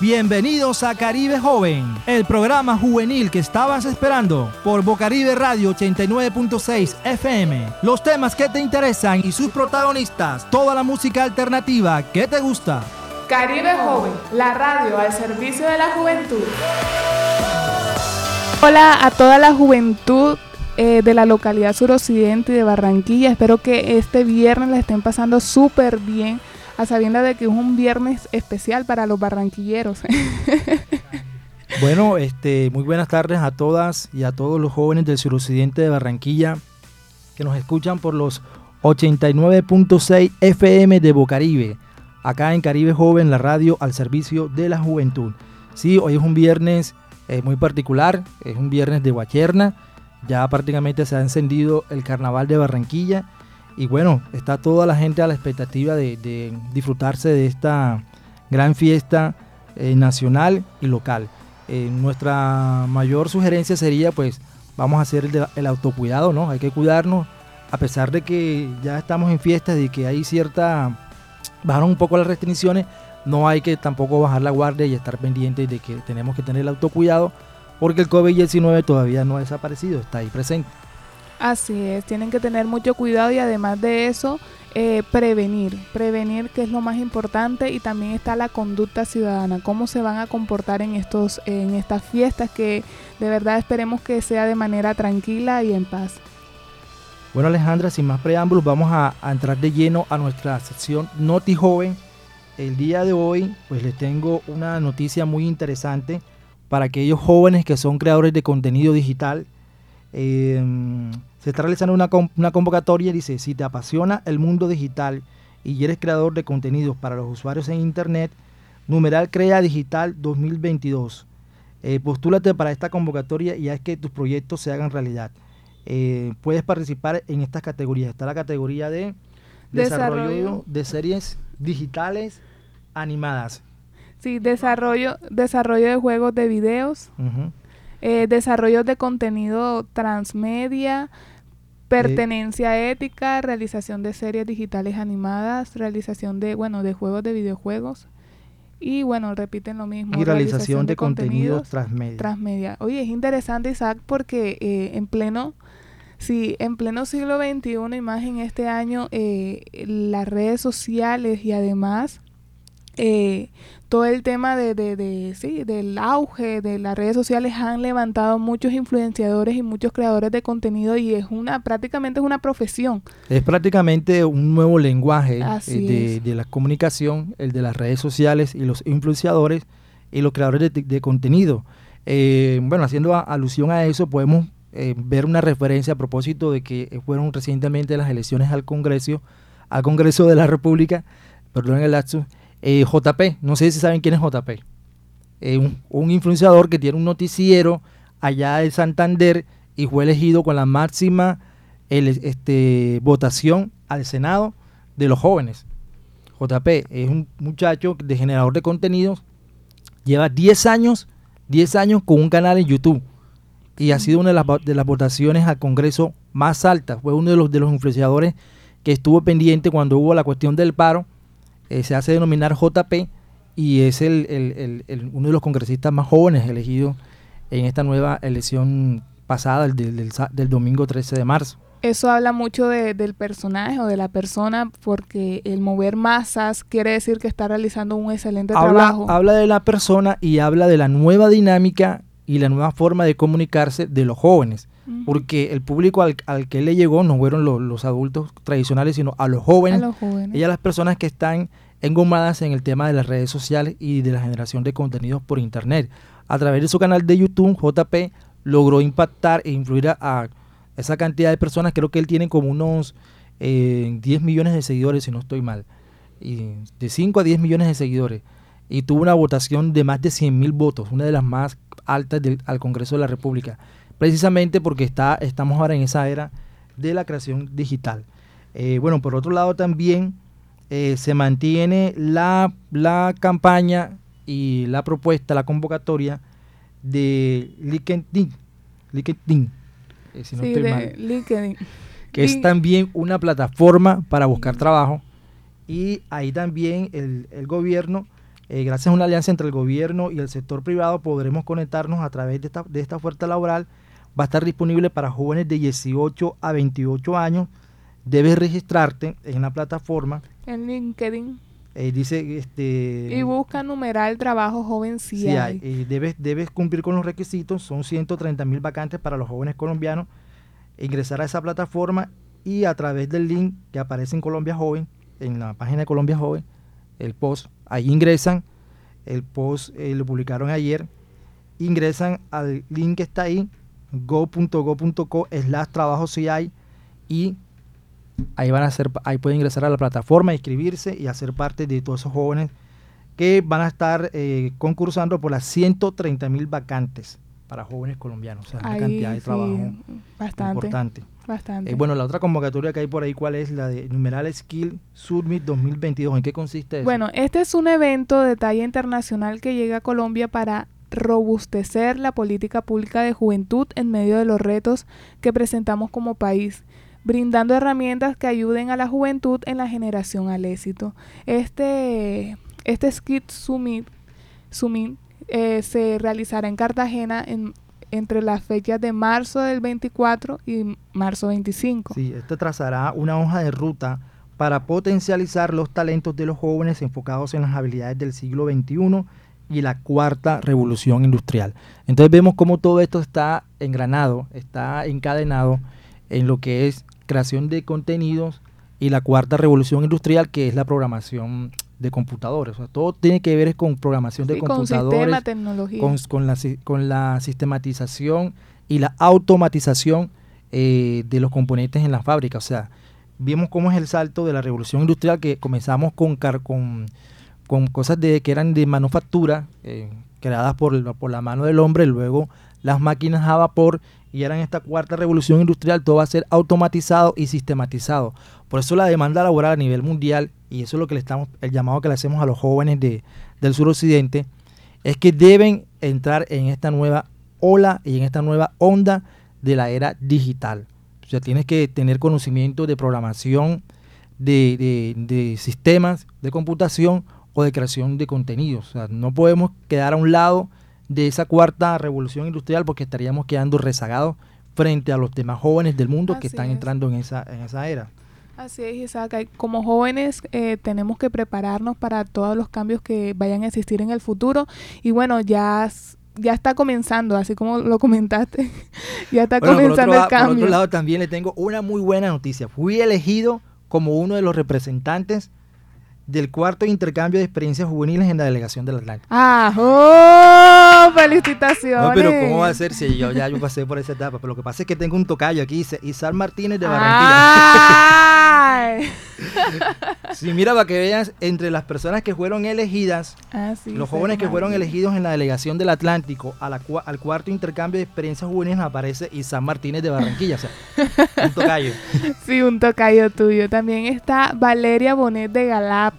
Bienvenidos a Caribe Joven, el programa juvenil que estabas esperando por Bocaribe Radio 89.6 FM. Los temas que te interesan y sus protagonistas, toda la música alternativa que te gusta. Caribe Joven, la radio al servicio de la juventud. Hola a toda la juventud eh, de la localidad suroccidente de Barranquilla. Espero que este viernes la estén pasando súper bien a sabiendas de que es un viernes especial para los barranquilleros. bueno, este, muy buenas tardes a todas y a todos los jóvenes del suroccidente de Barranquilla que nos escuchan por los 89.6 FM de Bocaribe, acá en Caribe Joven, la radio al servicio de la juventud. Sí, hoy es un viernes eh, muy particular, es un viernes de Guacherna, ya prácticamente se ha encendido el carnaval de Barranquilla y bueno, está toda la gente a la expectativa de, disfrutarse de esta gran fiesta eh, nacional y local. Eh, nuestra mayor sugerencia sería pues vamos a hacer el, autocuidado, ¿no? Hay que cuidarnos a pesar de que ya estamos en fiestas y que hay cierta bajaron un poco las restricciones, no hay que tampoco bajar la guardia y estar pendientes de que tenemos que tener el autocuidado porque el COVID-19 todavía no ha desaparecido, está ahí presente. Así es, tienen que tener mucho cuidado y además de eso, eh, prevenir, prevenir que es lo más importante y también está la conducta ciudadana, cómo se van a comportar en, estos, en estas fiestas que de verdad esperemos que sea de manera tranquila y en paz. Bueno Alejandra, sin más preámbulos, vamos a, entrar de lleno a nuestra sección Noti Joven. El día de hoy, pues les tengo una noticia muy interesante para aquellos jóvenes que son creadores de contenido digital Em, se está realizando una, una convocatoria y dice, si te apasiona el mundo digital y eres creador de contenidos para los usuarios en Internet, numeral Crea Digital 2022. Eh, postúlate para esta convocatoria y haz que tus proyectos se hagan realidad. Eh, puedes participar en estas categorías. Está la categoría de desarrollo, de series digitales animadas. Sí, desarrollo, desarrollo de juegos de videos. Eh, desarrollo de contenido transmedia, pertenencia ética, realización de series digitales animadas, realización de, bueno, de juegos de videojuegos. Y bueno, repiten lo mismo. Y realización, de, contenidos, transmedia. transmedia. Oye, es interesante, Isaac, porque eh, en pleno, sí, en pleno siglo XXI, y más en este año, eh, las redes sociales y además eh, todo el tema de, de, sí, del auge de las redes sociales han levantado muchos influenciadores y muchos creadores de contenido y es una prácticamente es una profesión. Es prácticamente un nuevo lenguaje eh, de, la comunicación, el de las redes sociales y los influenciadores y los creadores de, contenido. Eh, bueno, haciendo alusión a eso, podemos ver una referencia a propósito de que fueron recientemente las elecciones al Congreso, al Congreso de la República, perdón el lapsus, eh, JP, no sé si saben quién es JP. Eh, un, influenciador que tiene un noticiero allá de Santander y fue elegido con la máxima este, votación al Senado de los jóvenes. JP es un muchacho de generador de contenidos, lleva 10 años, 10 años con un canal en YouTube y ha sido una de las, de las votaciones al Congreso más altas. Fue uno de los, de los influenciadores que estuvo pendiente cuando hubo la cuestión del paro eh, se hace denominar JP y es el, uno de los congresistas más jóvenes elegidos en esta nueva elección pasada, el del, domingo 13 de marzo. Eso habla mucho del personaje o de la persona porque el mover masas quiere decir que está realizando un excelente trabajo. Habla de la persona y habla de la nueva dinámica y la nueva forma de comunicarse de los jóvenes. Porque el público al, que le llegó no fueron los, adultos tradicionales, sino a los jóvenes. A los jóvenes. Y a las personas que están engomadas en el tema de las redes sociales y de la generación de contenidos por internet. A través de su canal de YouTube, JP logró impactar e influir a, esa cantidad de personas. Creo que él tiene como unos 10 eh, millones de seguidores, si no estoy mal. Y de 5 a 10 millones de seguidores. Y tuvo una votación de más de 100 mil votos, una de las más altas del, al Congreso de la República precisamente porque está, estamos ahora en esa era de la creación digital. Eh, bueno, por otro lado también eh, se mantiene la, campaña y la propuesta, la convocatoria de LinkedIn, LinkedIn, eh, si no estoy mal, LinkedIn. que es también una plataforma para buscar trabajo y ahí también el, el gobierno gracias a una alianza entre el gobierno y el sector privado, podremos conectarnos a través de esta, de esta oferta laboral. Va a estar disponible para jóvenes de 18 a 28 años. Debes registrarte en la plataforma. En LinkedIn. Eh, dice este y busca numeral trabajo joven si, hay. Eh, debes, debes cumplir con los requisitos, son 130 mil vacantes para los jóvenes colombianos. Ingresar a esa plataforma y a través del link que aparece en Colombia Joven, en la página de Colombia Joven, el post, ahí ingresan, el post eh, lo publicaron ayer, ingresan al link que está ahí, go.go.co slash trabajo si hay y ahí van a hacer, ahí pueden ingresar a la plataforma, inscribirse y hacer parte de todos esos jóvenes que van a estar eh, concursando por las 130 mil vacantes para jóvenes colombianos. O sea, una cantidad de trabajo bastante, importante. Bastante. Eh, bueno, la otra convocatoria que hay por ahí, ¿cuál es? La de Numeral Skill Summit 2022. ¿En qué consiste eso? Bueno, este es un evento de talla internacional que llega a Colombia para robustecer la política pública de juventud en medio de los retos que presentamos como país brindando herramientas que ayuden a la juventud en la generación al éxito. Este, este Skit Summit, Summit eh, se realizará en Cartagena en, entre las fechas de marzo del 24 y marzo 25. Sí, este trazará una hoja de ruta para potencializar los talentos de los jóvenes enfocados en las habilidades del siglo XXI y la cuarta revolución industrial. Entonces vemos cómo todo esto está engranado, está encadenado en lo que es creación de contenidos y la cuarta revolución industrial que es la programación de computadores. O sea, todo tiene que ver con programación de computadores, con, tecnología. Con, la, con la sistematización y la automatización eh, de los componentes en la fábrica. O sea, vimos cómo es el salto de la revolución industrial que comenzamos con, con, con cosas de, que eran de manufactura, eh, creadas por, por la mano del hombre, luego las máquinas a vapor y en esta cuarta revolución industrial todo va a ser automatizado y sistematizado. Por eso la demanda laboral a nivel mundial, y eso es lo que le estamos, el llamado que le hacemos a los jóvenes de, del suroccidente, es que deben entrar en esta nueva ola y en esta nueva onda de la era digital. O sea, tienes que tener conocimiento de programación, de, de sistemas de computación o de creación de contenidos. O sea, no podemos quedar a un lado de esa cuarta revolución industrial porque estaríamos quedando rezagados frente a los demás jóvenes del mundo que están entrando en esa, en esa era. Así es, Isaac. Como jóvenes eh, tenemos que prepararnos para todos los cambios que vayan a existir en el futuro. Y bueno, ya, ya está comenzando, así como lo comentaste, ya está comenzando el cambio. Por otro lado, también le tengo una muy buena noticia. Fui elegido como uno de los representantes del cuarto intercambio de experiencias juveniles en la delegación del Atlántico. ¡Ah! ¡Oh! ¡Felicitaciones! No, pero ¿cómo va a ser si yo ya yo pasé por esa etapa? Pero lo que pasa es que tengo un tocayo aquí, Isar Martínez de Barranquilla. Sí, mira, para que veas, entre las personas que fueron elegidas, ah, los jóvenes que fueron elegidos en la delegación del Atlántico a la, al cuarto intercambio de experiencias juveniles aparece Isar Martínez de Barranquilla. O sea, un tocayo. sí, un tocayo tuyo. También está Valeria Bonet de Galap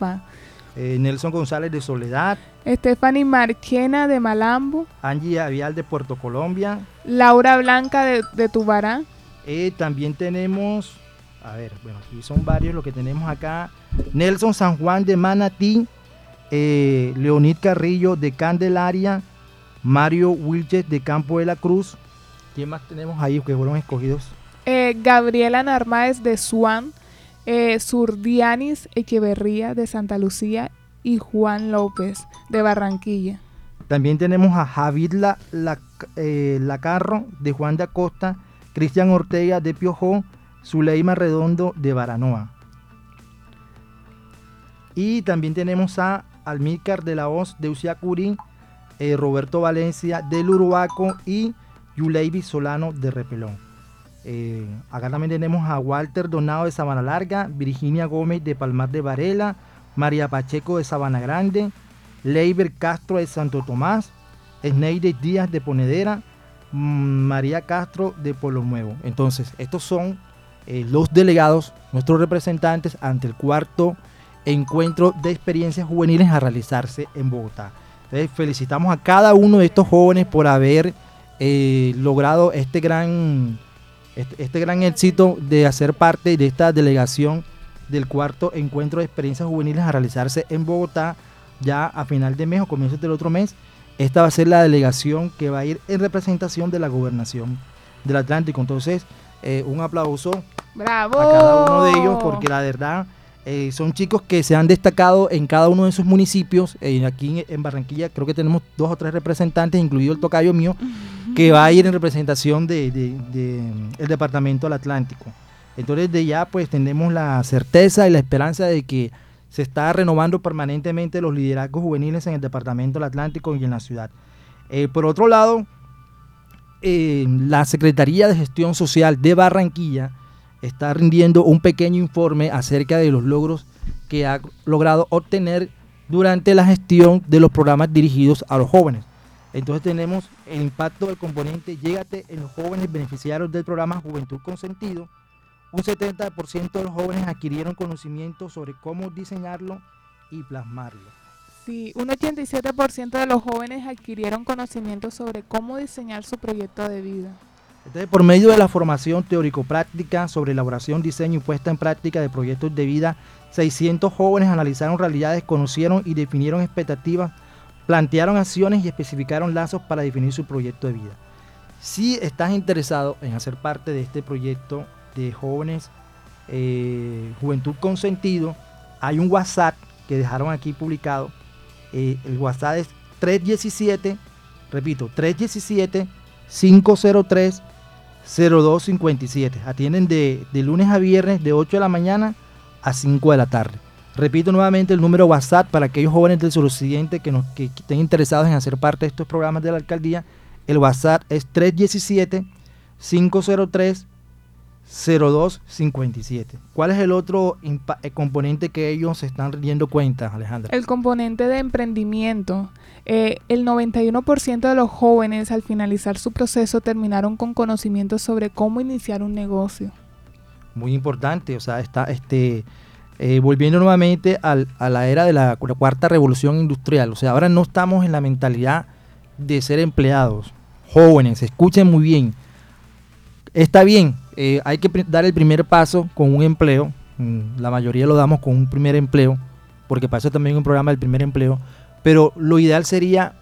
eh, Nelson González de Soledad. Stephanie Marchena de Malambo. Angie Avial de Puerto Colombia. Laura Blanca de, de Tubará. Eh, también tenemos, a ver, bueno, aquí son varios los que tenemos acá. Nelson San Juan de Manatí. Eh, Leonid Carrillo de Candelaria. Mario Wilches de Campo de la Cruz. ¿Quién más tenemos ahí que fueron escogidos? Gabriela Narváez de Suan eh, Surdianis Echeverría de Santa Lucía y Juan López de Barranquilla. También tenemos a Javid la, eh, Lacarro de Juan de Acosta, Cristian Ortega de Piojó, Zuleima Redondo de Baranoa. Y también tenemos a Almícar de la Hoz de Uciacurí, eh, Roberto Valencia del Uruaco y Yuleibi Solano de Repelón. Eh, acá también tenemos a Walter Donado de Sabana Larga, Virginia Gómez de Palmar de Varela, María Pacheco de Sabana Grande, Leiber Castro de Santo Tomás, Sneide Díaz de Ponedera, mm, María Castro de Polo Nuevo. Entonces, estos son eh, los delegados, nuestros representantes ante el cuarto encuentro de experiencias juveniles a realizarse en Bogotá. Entonces, felicitamos a cada uno de estos jóvenes por haber eh, logrado este gran este, este, gran éxito de hacer parte de esta delegación del cuarto encuentro de experiencias juveniles a realizarse en Bogotá ya a final de mes o comienzos del otro mes, esta va a ser la delegación que va a ir en representación de la gobernación del Atlántico. Entonces, eh, un aplauso ¡Bravo! a cada uno de ellos porque la verdad eh, son chicos que se han destacado en cada uno de sus municipios. Eh, aquí en, Barranquilla creo que tenemos dos o tres representantes, incluido el tocayo mío, que va a ir en representación del de, departamento del Atlántico. Entonces de ya pues tenemos la certeza y la esperanza de que se está renovando permanentemente los liderazgos juveniles en el departamento del Atlántico y en la ciudad. Eh, por otro lado, la Secretaría de Gestión Social de Barranquilla está rindiendo un pequeño informe acerca de los logros que ha logrado obtener durante la gestión de los programas dirigidos a los jóvenes. Entonces tenemos el impacto del componente Llégate en los jóvenes beneficiarios del programa Juventud con Sentido. Un 70% de los jóvenes adquirieron conocimiento sobre cómo diseñarlo y plasmarlo. Sí, un 87% de los jóvenes adquirieron conocimiento sobre cómo diseñar su proyecto de vida. Entonces, por medio de la formación teórico-práctica sobre elaboración, diseño y puesta en práctica de proyectos de vida, 600 jóvenes analizaron realidades, conocieron y definieron expectativas, plantearon acciones y especificaron lazos para definir su proyecto de vida. Si estás interesado en hacer parte de este proyecto de jóvenes, eh, Juventud con Sentido, hay un WhatsApp que dejaron aquí publicado. Eh, el WhatsApp es 317, repito, 317 503 0257. Atienden de, lunes a viernes de 8 de la mañana a 5 de la tarde. Repito nuevamente el número WhatsApp para aquellos jóvenes del suroccidente que, nos, que estén interesados en hacer parte de estos programas de la alcaldía. El WhatsApp es 317 503 0257. ¿Cuál es el otro eh, componente que ellos se están rindiendo cuenta, Alejandra? El componente de emprendimiento. Eh, el 91% de los jóvenes al finalizar su proceso terminaron con conocimientos sobre cómo iniciar un negocio. Muy importante, o sea, está este, eh, volviendo nuevamente a la era de la cuarta revolución industrial. O sea, ahora no estamos en la mentalidad de ser empleados. Jóvenes, escuchen muy bien. Está bien, eh, hay que dar el primer paso con un empleo. Mm, la mayoría lo damos con un primer empleo, porque eso también un programa del primer empleo. Pero lo ideal sería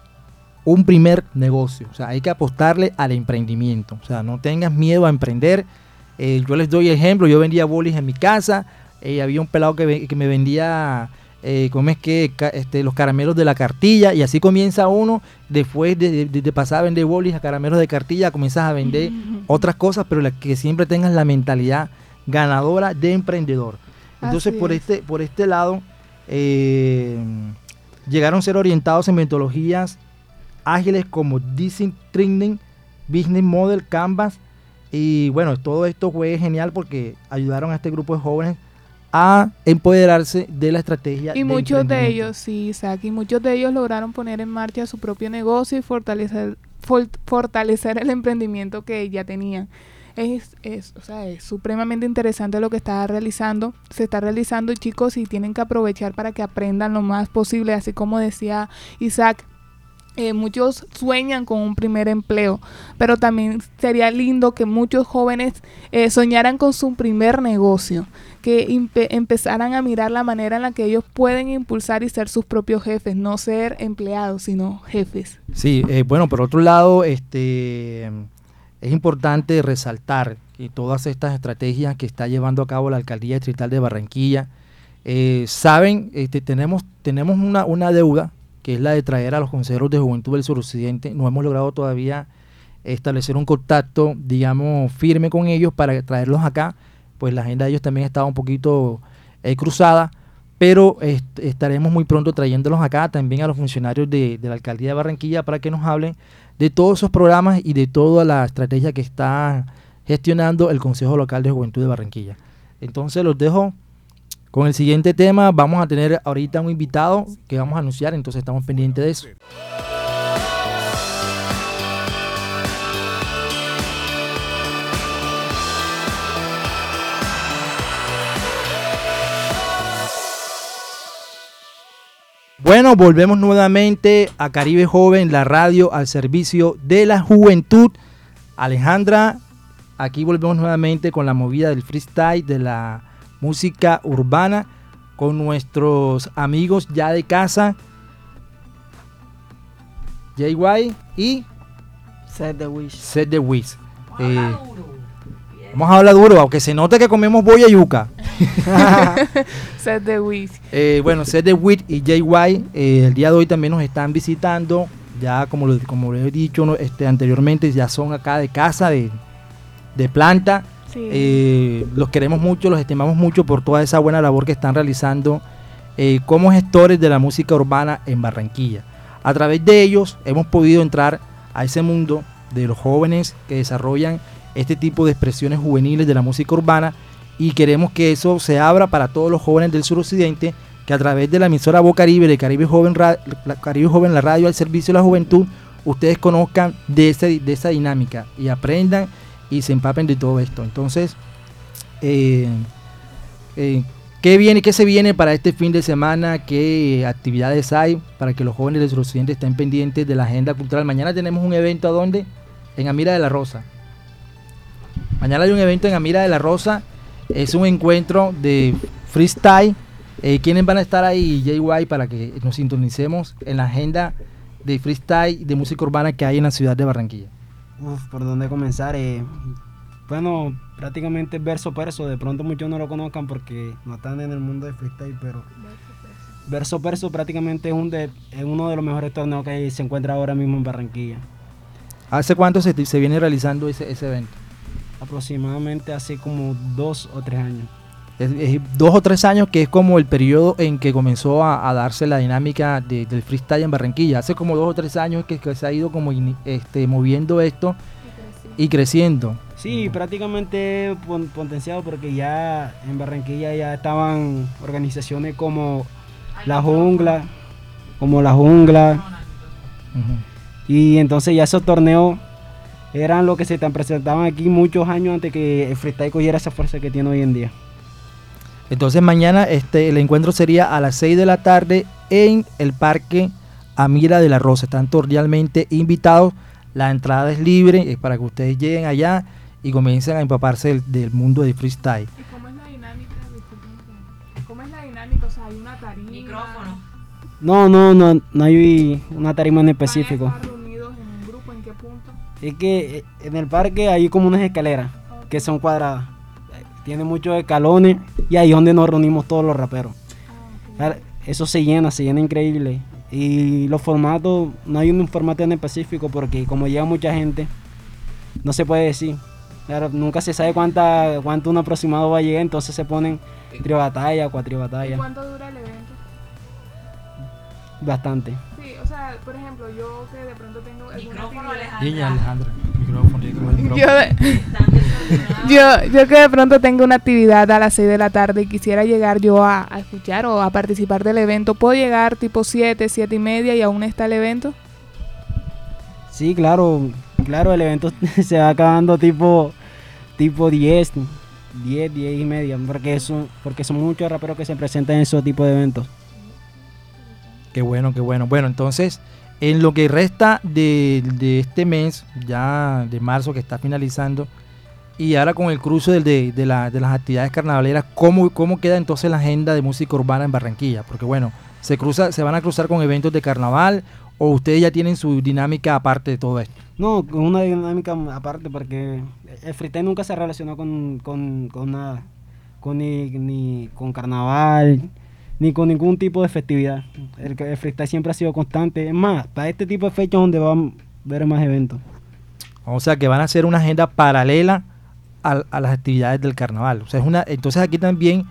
un primer negocio. O sea, hay que apostarle al emprendimiento. O sea, no tengas miedo a emprender. Eh, yo les doy ejemplo. Yo vendía bolis en mi casa. Eh, había un pelado que, que me vendía eh, ¿cómo es que este, los caramelos de la cartilla? Y así comienza uno, después de, pasar a vender bolis a caramelos de cartilla, comienzas a vender otras cosas, pero la, que siempre tengas la mentalidad ganadora de emprendedor. Entonces, por este, por este lado, eh, llegaron a ser orientados en metodologías ágiles como Design Training, Business Model, Canvas. Y bueno, todo esto fue genial porque ayudaron a este grupo de jóvenes a empoderarse de la estrategia. Y muchos de ellos, sí, Isaac, y muchos de ellos lograron poner en marcha su propio negocio y fortalecer, fortalecer el emprendimiento que ya tenían. Es, es, o sea, es supremamente interesante lo que está realizando, se está realizando chicos y tienen que aprovechar para que aprendan lo más posible, así como decía Isaac, eh, muchos sueñan con un primer empleo, pero también sería lindo que muchos jóvenes eh, soñaran con su primer negocio, que empezaran a mirar la manera en la que ellos pueden impulsar y ser sus propios jefes, no ser empleados, sino jefes. Sí, eh, bueno, por otro lado, este es importante resaltar que todas estas estrategias que está llevando a cabo la alcaldía distrital de Barranquilla, saben, este, tenemos, tenemos una, una deuda que es la de traer a los consejeros de juventud del suroccidente. No hemos logrado todavía establecer un contacto, digamos, firme con ellos para traerlos acá. Pues la agenda de ellos también estaba un poquito eh, cruzada, pero estaremos muy pronto trayéndolos acá también a los funcionarios de, de, la alcaldía de Barranquilla para que nos hablen de todos esos programas y de toda la estrategia que está gestionando el Consejo Local de Juventud de Barranquilla. Entonces los dejo con el siguiente tema vamos a tener ahorita un invitado que vamos a anunciar, entonces estamos pendientes de eso. Bueno, volvemos nuevamente a Caribe Joven, la radio al servicio de la juventud. Alejandra, aquí volvemos nuevamente con la movida del freestyle, de la música urbana con nuestros amigos ya de casa. JY y Set the Wish. Set the Wish. Eh, vamos a hablar duro, aunque se note que comemos boya yuca. Set the Wish. Eh, bueno, Set the Wish y JY eh, el día de hoy también nos están visitando. Ya como lo, como he dicho este, anteriormente, ya son acá de casa, de, de planta. Eh, los queremos mucho, los estimamos mucho por toda esa buena labor que están realizando eh, como gestores de la música urbana en Barranquilla. A través de ellos hemos podido entrar a ese mundo de los jóvenes que desarrollan este tipo de expresiones juveniles de la música urbana y queremos que eso se abra para todos los jóvenes del suroccidente que a través de la emisora Voz Caribe, de Caribe Joven, la Caribe Joven, la radio al servicio de la juventud, ustedes conozcan de, de esa dinámica y aprendan y se empapen de todo esto. Entonces, eh, eh, ¿qué viene, qué se viene para este fin de semana? ¿Qué actividades hay para que los jóvenes del suroccidente estén pendientes de la agenda cultural? Mañana tenemos un evento a dónde? En Amira de la Rosa. Mañana hay un evento en Amira de la Rosa. Es un encuentro de freestyle. Eh, ¿Quiénes van a estar ahí, JY, para que nos sintonicemos en la agenda de freestyle de música urbana que hay en la ciudad de Barranquilla? Uf, ¿por dónde comenzar? Eh, bueno, prácticamente verso perso. De pronto muchos no lo conozcan porque no están en el mundo de freestyle, pero verso perso prácticamente es, un de, uno de los mejores torneos que se encuentra ahora mismo en Barranquilla. ¿Hace cuánto se, se viene realizando ese, ese evento? Aproximadamente hace como dos o tres años dos o tres años que es como el periodo en que comenzó a, darse la dinámica del freestyle en Barranquilla. Hace como dos o tres años que, se ha ido como este, moviendo esto y creciendo. Sí, prácticamente potenciado porque ya en Barranquilla ya estaban organizaciones como La Jungla, como La Jungla. Y entonces ya esos torneos eran lo que se presentaban aquí muchos años antes que el freestyle cogiera esa fuerza que tiene hoy en día. Entonces mañana este, el encuentro sería a las 6 de la tarde en el Parque Amira de la Rosa. Están cordialmente invitados. La entrada es libre, es para que ustedes lleguen allá y comiencen a empaparse del, mundo de freestyle. ¿Y cómo es la dinámica? ¿Cómo es la dinámica? O sea, hay una tarima. Micrófono. No, no, no, no hay una tarima en específico. Es que eh, en el parque hay como unas escaleras que son cuadradas tiene muchos escalones y ahí es donde nos reunimos todos los raperos. Eso se llena, se llena increíble. Y los formatos, no hay un formato en específico porque como llega mucha gente, no se puede decir. Claro, nunca se sabe cuánta, cuánto un aproximado va a llegar, entonces se ponen tres batallas, cuatro batallas. ¿Cuánto dura el evento? Bastante. Sea, por ejemplo, yo que de pronto tengo micrófono Alejandra. Micrófono, micrófono. Yo, yo, que de pronto tengo una actividad a las 6 de la tarde y quisiera llegar yo a, escuchar o a participar del evento, ¿puedo llegar tipo 7, 7 y media y aún está el evento? Sí, claro, claro, el evento se va acabando tipo, tipo 10, 10, 10 y media, porque, eso, porque son muchos raperos que se presentan en esos tipos de eventos. Qué bueno, qué bueno. Bueno, entonces, en lo que resta de, este mes, ya de marzo que está finalizando, y ahora con el cruce de, las actividades carnavaleras, ¿cómo, ¿cómo queda entonces la agenda de música urbana en Barranquilla? Porque bueno, se cruza, se van a cruzar con eventos de carnaval o ustedes ya tienen su dinámica aparte de todo esto. No, con una dinámica aparte porque el freestyle nunca se relacionó con, con, nada, con ni con carnaval, ni con ningún tipo de festividad. El, el freestyle siempre ha sido constante. Es más, para este tipo de fechas donde van a ver más eventos. O sea que van a ser una agenda paralela a, las actividades del carnaval. O sea, es una, entonces aquí también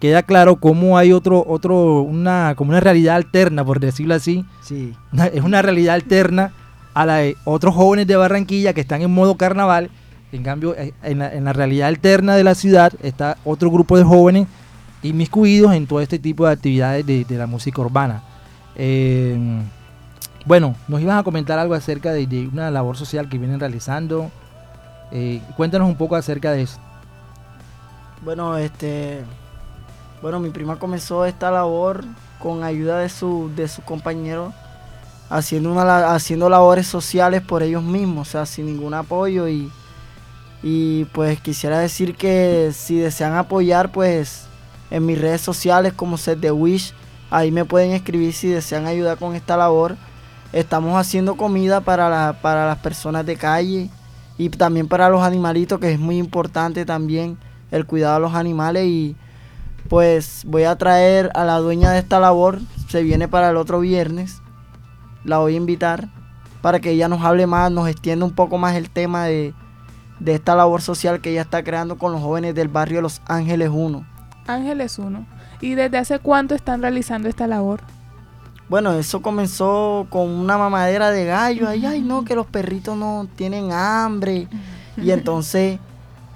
queda claro cómo hay otro, otro, una, como una realidad alterna, por decirlo así. Sí. es una realidad alterna a la de otros jóvenes de Barranquilla que están en modo carnaval. En cambio, eh, en la, en la realidad alterna de la ciudad está otro grupo de jóvenes inmiscuidos en todo este tipo de actividades de, la música urbana. Eh, bueno, nos ibas a comentar algo acerca de, una labor social que vienen realizando. Eh, cuéntanos un poco acerca de eso. Bueno, este, bueno, mi prima comenzó esta labor con ayuda de su, de sus compañeros, haciendo, una, haciendo labores sociales por ellos mismos, o sea, sin ningún apoyo y, y pues quisiera decir que si desean apoyar, pues en mis redes sociales como Set the Wish. Ahí me pueden escribir si desean ayudar con esta labor. estamos haciendo comida para, para las personas de calle y también para los animalitos, que es muy importante también el cuidado de los animales y pues voy a traer a la dueña de esta labor, se viene para el otro viernes, la voy a invitar para que ella nos hable más, nos extienda un poco más el tema de, de esta labor social que ella está creando con los jóvenes del barrio Los Ángeles 1. Ángeles 1. ¿Y desde hace cuánto están realizando esta labor? Bueno, eso comenzó con una mamadera de gallo. Ay, ay, no, que los perritos no tienen hambre. Y entonces,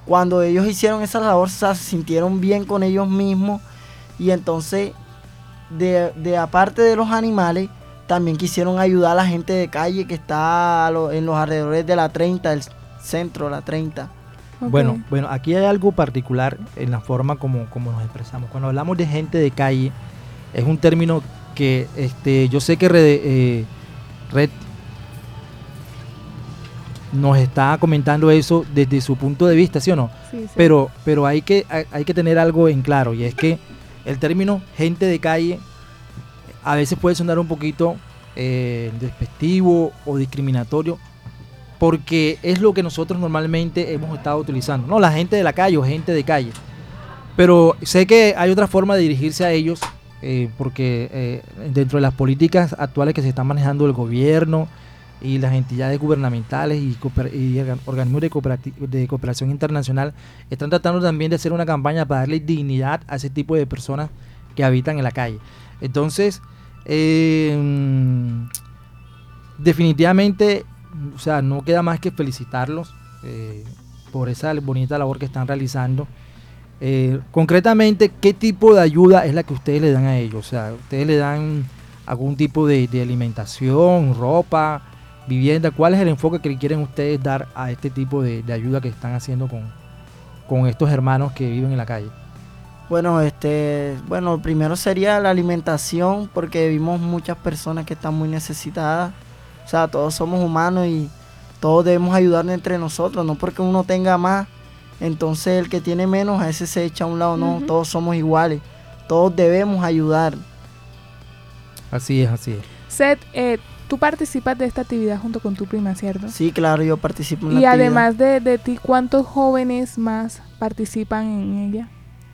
cuando ellos hicieron esa labor, se sintieron bien con ellos mismos. Y entonces, de, de aparte de los animales, también quisieron ayudar a la gente de calle que está en los alrededores de la 30, el centro, la 30. Bueno, bueno, aquí hay algo particular en la forma como, como nos expresamos. Cuando hablamos de gente de calle, es un término que este, yo sé que eh, Red, nos está comentando eso desde su punto de vista, ¿sí o no? Pero, pero hay, que, hay, que tener algo en claro y es que el término gente de calle a veces puede sonar un poquito eh, despectivo o discriminatorio porque es lo que nosotros normalmente hemos estado utilizando, ¿no? La gente de la calle o gente de calle. Pero sé que hay otra forma de dirigirse a ellos eh, porque eh, dentro de las políticas actuales que se están manejando el gobierno y las entidades gubernamentales y, organismos de, cooperación internacional están tratando también de hacer una campaña para darle dignidad a ese tipo de personas que habitan en la calle. Entonces, em, definitivamente, o sea, no queda más que felicitarlos eh, por esa bonita labor que están realizando. Eh, concretamente, ¿qué tipo de ayuda es la que ustedes le dan a ellos? O sea, ¿ustedes le dan algún tipo de, alimentación, ropa, vivienda? ¿Cuál es el enfoque que quieren ustedes dar a este tipo de, ayuda que están haciendo con, con estos hermanos que viven en la calle? Bueno, este, bueno, primero sería la alimentación, porque vimos muchas personas que están muy necesitadas. O sea, todos somos humanos y todos debemos ayudarnos entre nosotros, no porque uno tenga más entonces el que tiene menos a ese se echa a un lado, no, todos somos iguales, todos debemos ayudar. Así es, así es. Seth, eh, tú participas de esta actividad junto con tu prima, ¿cierto? Sí, claro, yo participo en la Y además de, de ti, ¿cuántos jóvenes más participan en ella?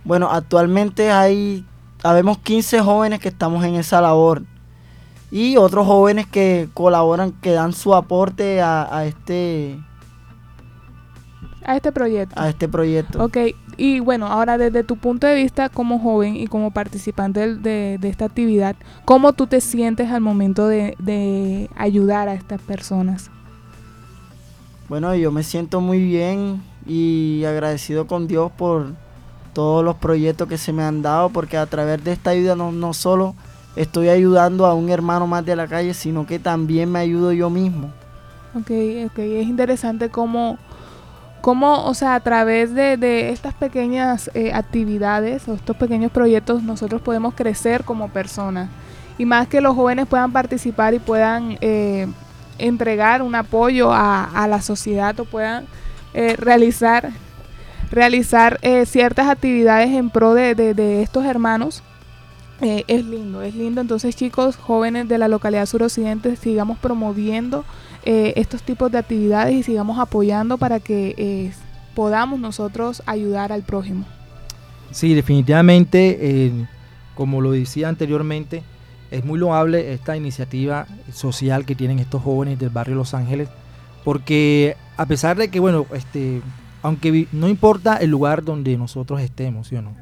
Bueno, actualmente hay, habemos 15 jóvenes que estamos en esa labor y otros jóvenes que colaboran, que dan su aporte a este a este proyecto. A este proyecto. Ok, y bueno, ahora desde tu punto de vista como joven y como participante de, esta actividad, ¿cómo tú te sientes al momento de, ayudar a estas personas? Bueno, yo me siento muy bien y agradecido con Dios por todos los proyectos que se me han dado, porque a través de esta ayuda no, no solo estoy ayudando a un hermano más de la calle, sino que también me ayudo yo mismo. Ok, ok, es interesante cómo cómo, o sea, a través de, estas pequeñas eh, actividades o estos pequeños proyectos nosotros podemos crecer como personas. Y más que los jóvenes puedan participar y puedan eh, entregar un apoyo a, la sociedad o puedan eh, realizar, realizar ciertas actividades en pro de, de estos hermanos. Es lindo, es lindo. Entonces chicos, jóvenes de la localidad suroccidente, sigamos promoviendo eh, estos tipos de actividades y sigamos apoyando para que eh, podamos nosotros ayudar al prójimo. Sí, definitivamente, eh, como lo decía anteriormente, es muy loable esta iniciativa social que tienen estos jóvenes del barrio Los Ángeles, porque a pesar de que, bueno, este, aunque no importa el lugar donde nosotros estemos, ¿sí o no?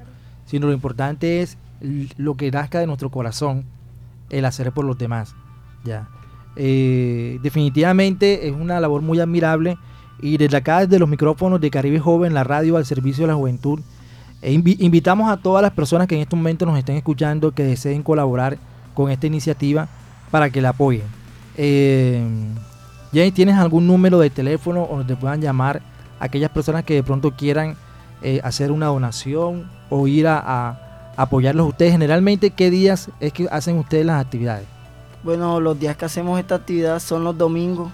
Sino lo importante es lo que nazca de nuestro corazón, el hacer por los demás, ¿ya? Eh, definitivamente es una labor muy admirable y desde acá, desde los micrófonos de Caribe Joven, la radio al servicio de la juventud, e invitamos a todas las personas que en este momento nos estén escuchando que deseen colaborar con esta iniciativa para que la apoyen. Eh, ¿tienes algún número de teléfono donde te puedan llamar aquellas personas que de pronto quieran eh, hacer una donación o ir a apoyarlos ustedes? Generalmente, ¿qué días es que hacen ustedes las actividades? Bueno, los días que hacemos esta actividad son los domingos.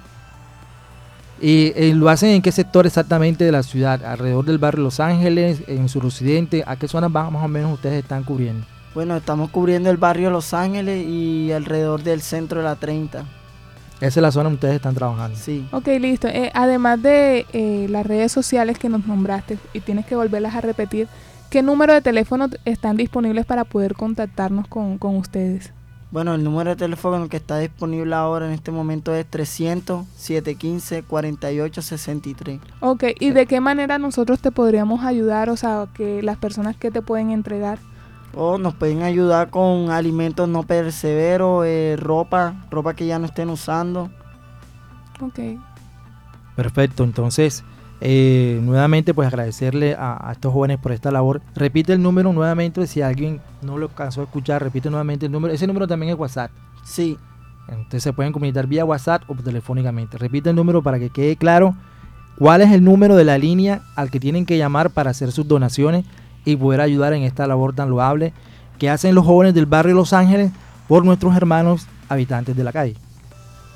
¿Y eh, lo hacen en qué sector exactamente de la ciudad? ¿Alrededor del barrio Los Ángeles, en suroccidente? ¿A qué zonas más o menos ustedes están cubriendo? Bueno, estamos cubriendo el barrio Los Ángeles y alrededor del centro de la 30. Esa es la zona donde ustedes están trabajando. Sí. Ok, listo. Eh, además de eh, las redes sociales que nos nombraste y tienes que volverlas a repetir, ¿qué número de teléfono están disponibles para poder contactarnos con, con ustedes? Bueno, el número de teléfono que está disponible ahora en este momento es 300-715-4863. Ok, ¿y de qué manera nosotros te podríamos ayudar? O sea, que las personas que te pueden entregar. O nos pueden ayudar con alimentos no perseveros, eh, ropa, ropa que ya no estén usando. Ok. Perfecto, entonces eh, nuevamente pues agradecerle a, estos jóvenes por esta labor. Repite el número nuevamente, si alguien no lo alcanzó a escuchar, repite nuevamente el número. Ese número también es WhatsApp. Sí. Entonces se pueden comunicar vía WhatsApp o telefónicamente. Repite el número para que quede claro cuál es el número de la línea al que tienen que llamar para hacer sus donaciones y poder ayudar en esta labor tan loable que hacen los jóvenes del barrio Los Ángeles por nuestros hermanos habitantes de la calle.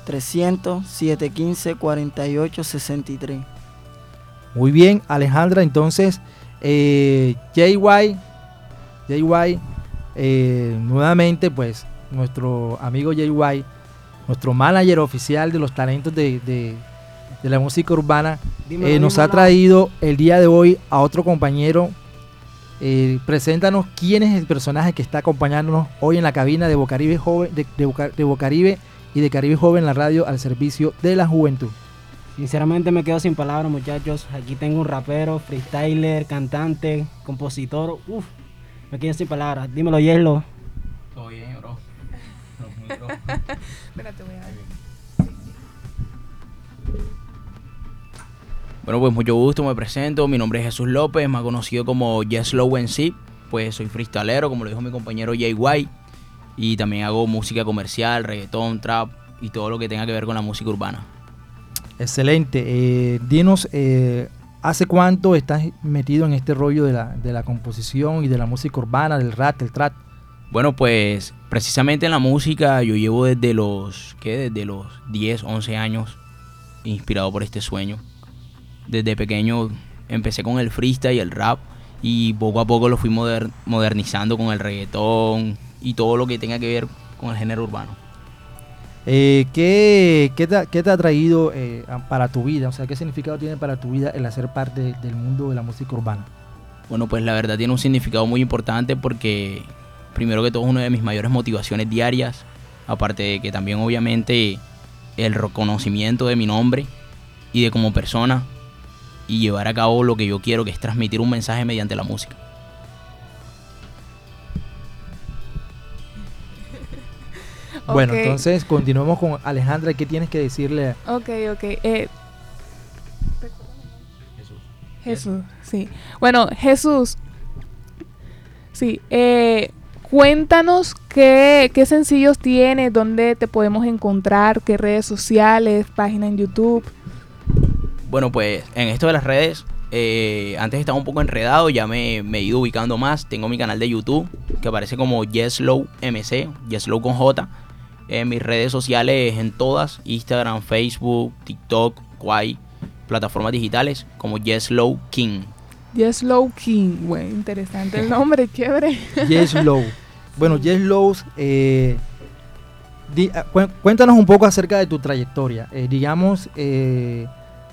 300 715 4863. Muy bien, Alejandra, entonces eh, JY, JY, eh, nuevamente pues nuestro amigo JY, nuestro manager oficial de los talentos de, la música urbana, eh, nos ha traído el día de hoy a otro compañero eh, preséntanos quién es el personaje que está acompañándonos hoy en la cabina de Bocaribe Joven, de, de, y de Caribe Joven, la radio al servicio de la juventud. Sinceramente me quedo sin palabras, muchachos. Aquí tengo un rapero, freestyler, cantante, compositor. Uf, me quedo sin palabras. Dímelo, Yelo. Todo bien, bro. Espérate, voy a ver. Bueno, pues mucho gusto, me presento. Mi nombre es Jesús López, más conocido como Yes Low en sí. Pues soy freestalero, como lo dijo mi compañero Jay White. Y también hago música comercial, reggaetón, trap y todo lo que tenga que ver con la música urbana. Excelente. Eh, dinos, eh, ¿hace cuánto estás metido en este rollo de la, de la composición y de la música urbana, del rap, del trap? Bueno, pues precisamente en la música yo llevo desde los, ¿qué? Desde los 10, 11 años inspirado por este sueño desde pequeño empecé con el freestyle y el rap y poco a poco lo fui modernizando con el reggaetón y todo lo que tenga que ver con el género urbano. Eh, ¿qué, te, ha traído eh, para tu vida? O sea, ¿qué significado tiene para tu vida el hacer parte del mundo de la música urbana? Bueno, pues la verdad tiene un significado muy importante porque primero que todo es una de mis mayores motivaciones diarias, aparte de que también obviamente el reconocimiento de mi nombre y de como persona y llevar a cabo lo que yo quiero, que es transmitir un mensaje mediante la música. Bueno, entonces continuamos con Alejandra. ¿Qué tienes que decirle? Ok, ok. Eh, Jesús. Jesús, sí. Bueno, Jesús. Sí. Eh, cuéntanos qué, qué sencillos tienes, dónde te podemos encontrar, qué redes sociales, página en YouTube. Bueno, pues en esto de las redes, eh, antes estaba un poco enredado, ya me, he ido ubicando más. Tengo mi canal de YouTube que aparece como YesLow MC, YesLow con J. En mis redes sociales, en todas, Instagram, Facebook, TikTok, Quai, plataformas digitales, como YesLow King. YesLow King, bueno, interesante el nombre, chévere. YesLow. Bueno, YesLow, eh, ah, cuéntanos un poco acerca de tu trayectoria. Eh, digamos, eh,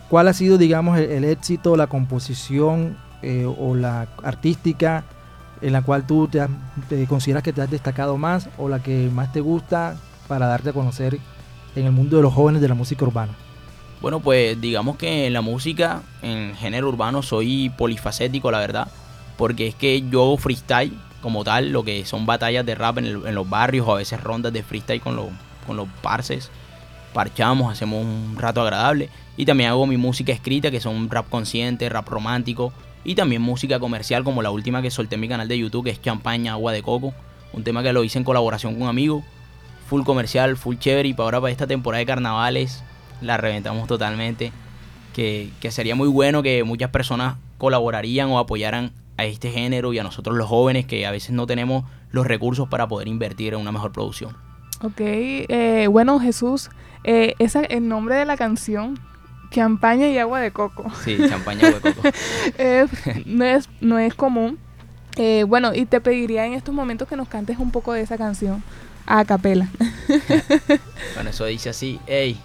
¿Cuál ha sido, digamos, el, éxito, la composición eh, o la artística en la cual tú te, consideras que te has destacado más o la que más te gusta para darte a conocer en el mundo de los jóvenes de la música urbana? Bueno, pues digamos que en la música, en género urbano, soy polifacético, la verdad, porque es que yo hago freestyle como tal, lo que son batallas de rap en, los barrios o a veces rondas de freestyle con, con los parchamos, hacemos un rato agradable y también hago mi música escrita, que son rap consciente, rap romántico. Y también música comercial, como la última que solté en mi canal de YouTube, que es Champaña, Agua de Coco. Un tema que lo hice en colaboración con un amigo. Full comercial, full chévere. Y para ahora, para esta temporada de carnavales, la reventamos totalmente. Que, que sería muy bueno que muchas personas colaborarían o apoyaran a este género y a nosotros los jóvenes que a veces no tenemos los recursos para poder invertir en una mejor producción. Ok, eh, bueno Jesús, eh, esa, el nombre de la canción Champaña y agua de coco. Sí, champaña y agua de coco. no, es, no es común. Eh, bueno, y te pediría en estos momentos que nos cantes un poco de esa canción a capela. bueno, eso dice así, ey.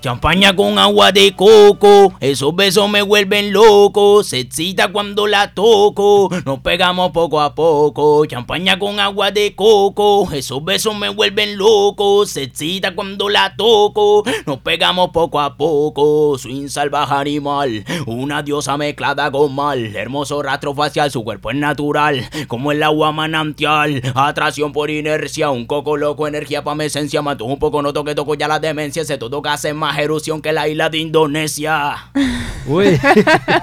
Champaña con agua de coco, esos besos me vuelven loco, se excita cuando la toco, nos pegamos poco a poco. Champaña con agua de coco, esos besos me vuelven loco, se excita cuando la toco, nos pegamos poco a poco. Swing salvaje animal, una diosa mezclada con mal, hermoso rastro facial, su cuerpo es natural, como el agua manantial, atracción por inercia, un coco loco, energía pa' mi esencia, mato un poco, no toque, toco ya la demencia, se todo que hace más erupción que la isla de Indonesia. Uy.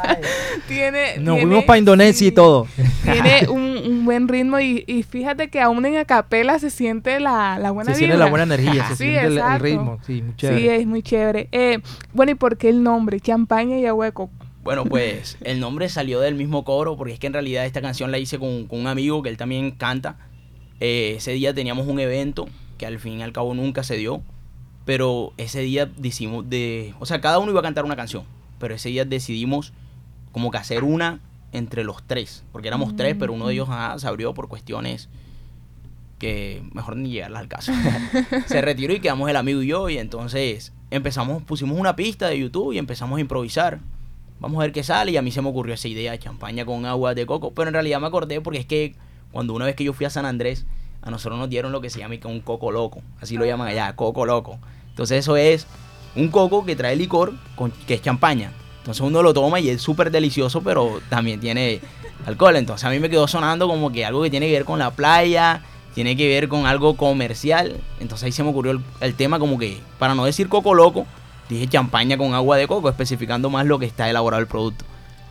tiene, Nos fuimos para Indonesia y todo. Tiene un, buen ritmo y, fíjate que aún en acapela se siente la, la buena Se siente la buena energía, se siente el, ritmo. Sí, muy chévere. Sí, es muy chévere. Eh, bueno, ¿y por qué el nombre? Champaña y coco. Bueno, pues el nombre salió del mismo coro, porque es que en realidad esta canción la hice con, un amigo que él también canta. Eh, ese día teníamos un evento que al fin y al cabo nunca se dio pero ese día decidimos de, o sea, cada uno iba a cantar una canción, pero ese día decidimos como que hacer una entre los tres, porque éramos tres, pero uno de ellos se abrió por cuestiones que mejor ni llegarlas al caso. se retiró y quedamos el amigo y yo y entonces empezamos, pusimos una pista de YouTube y empezamos a improvisar. Vamos a ver qué sale y a mí se me ocurrió esa idea, champaña con agua de coco, pero en realidad me acordé porque es que cuando una vez que yo fui a San Andrés, a nosotros nos dieron lo que se llama un coco loco, así lo llaman allá, coco loco. Entonces eso es un coco que trae licor, con, que es champaña. Entonces uno lo toma y es súper delicioso, pero también tiene alcohol. Entonces a mí me quedó sonando como que algo que tiene que ver con la playa, tiene que ver con algo comercial. Entonces ahí se me ocurrió el, tema como que, para no decir coco loco, dije champaña con agua de coco, especificando más lo que está elaborado el producto.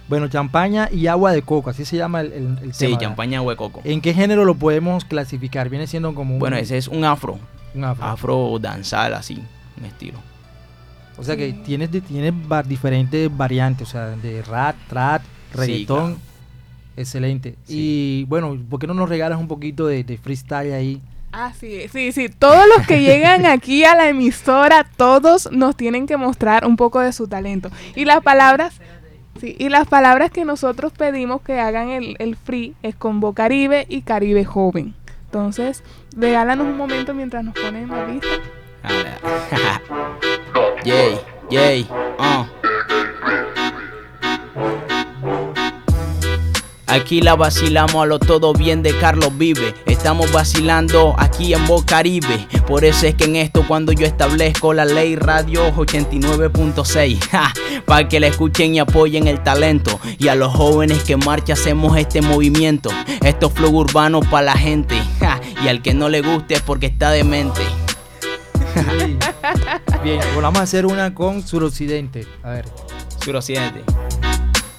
Bueno, champaña y agua de coco, así se llama el, el, Sí, champaña y agua de coco. ¿En qué género lo podemos clasificar? Viene siendo como un... Bueno, ese es un afro. Un afro. Afro danzal, así un estilo. O sea que tienes, tienes diferentes variantes, o sea, de rap, trap, reggaetón. Excelente. Y bueno, ¿por qué no nos regalas un poquito de, freestyle ahí? Ah, sí, sí, sí. Todos los que llegan aquí a la emisora, todos nos tienen que mostrar un poco de su talento. Y las palabras, sí, y las palabras que nosotros pedimos que hagan el, el free es con Caribe y Caribe Joven. Entonces, regálanos un momento mientras nos ponen la lista. Yay, yay, uh. Aquí la vacilamos a lo todo bien de Carlos Vive. Estamos vacilando aquí en Bocaribe. Por eso es que en esto cuando yo establezco la ley radio 89.6. Para que la escuchen y apoyen el talento. Y a los jóvenes que marcha hacemos este movimiento. Estos flow urbanos para la gente. Y al que no le guste es porque está demente. Bien, pues vamos a hacer una con suroccidente. A ver. Suroccidente.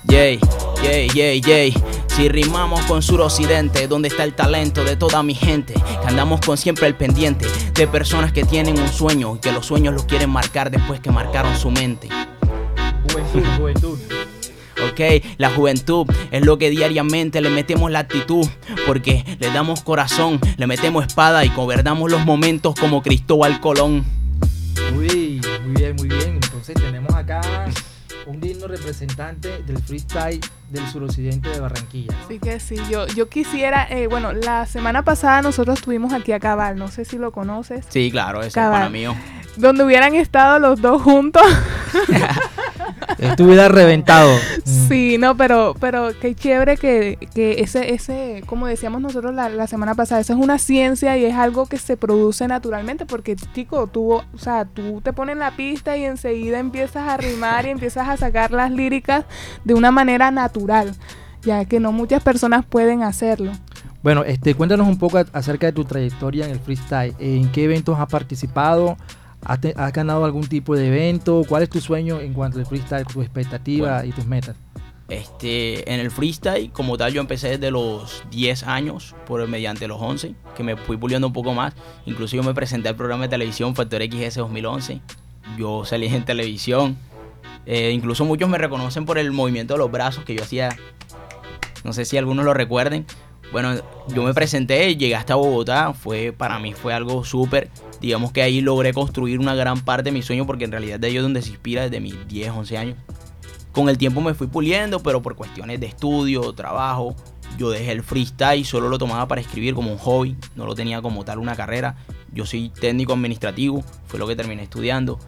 Yay, yay, yay, yay. Si rimamos con suroccidente, donde está el talento de toda mi gente, que andamos con siempre el pendiente de personas que tienen un sueño y que los sueños los quieren marcar después que marcaron su mente. Juventud, juventud. Ok, la juventud es lo que diariamente le metemos la actitud, porque le damos corazón, le metemos espada y gobernamos los momentos como Cristóbal Colón. Uy, muy bien, muy bien. Entonces tenemos acá un digno representante del freestyle del suroccidente de Barranquilla. Sí que sí, yo, yo quisiera, eh, bueno, la semana pasada nosotros estuvimos aquí a Cabal, no sé si lo conoces. Sí, claro, es para mío. Donde hubieran estado los dos juntos. Estuviera reventado. Sí, no, pero, pero qué chévere que, que ese, ese, como decíamos nosotros la, la, semana pasada, eso es una ciencia y es algo que se produce naturalmente, porque chico, tú, o sea, tú te pones la pista y enseguida empiezas a rimar y empiezas a sacar las líricas de una manera natural, ya que no muchas personas pueden hacerlo. Bueno, este, cuéntanos un poco acerca de tu trayectoria en el freestyle. ¿En qué eventos has participado? ¿Has, ganado algún tipo de evento? ¿Cuál es tu sueño en cuanto al freestyle, tu expectativa y tus metas? Este, en el freestyle, como tal, yo empecé desde los 10 años, por mediante los 11, que me fui puliendo un poco más. Incluso yo me presenté al programa de televisión Factor XS 2011. Yo salí en televisión. Eh, incluso muchos me reconocen por el movimiento de los brazos que yo hacía. No sé si algunos lo recuerden. Bueno, yo me presenté, llegué hasta Bogotá, fue para mí fue algo súper. Digamos que ahí logré construir una gran parte de mi sueño porque en realidad de ello es donde se inspira desde mis 10, 11 años. Con el tiempo me fui puliendo, pero por cuestiones de estudio, trabajo, yo dejé el freestyle, solo lo tomaba para escribir como un hobby, no lo tenía como tal una carrera. Yo soy técnico administrativo, fue lo que terminé estudiando.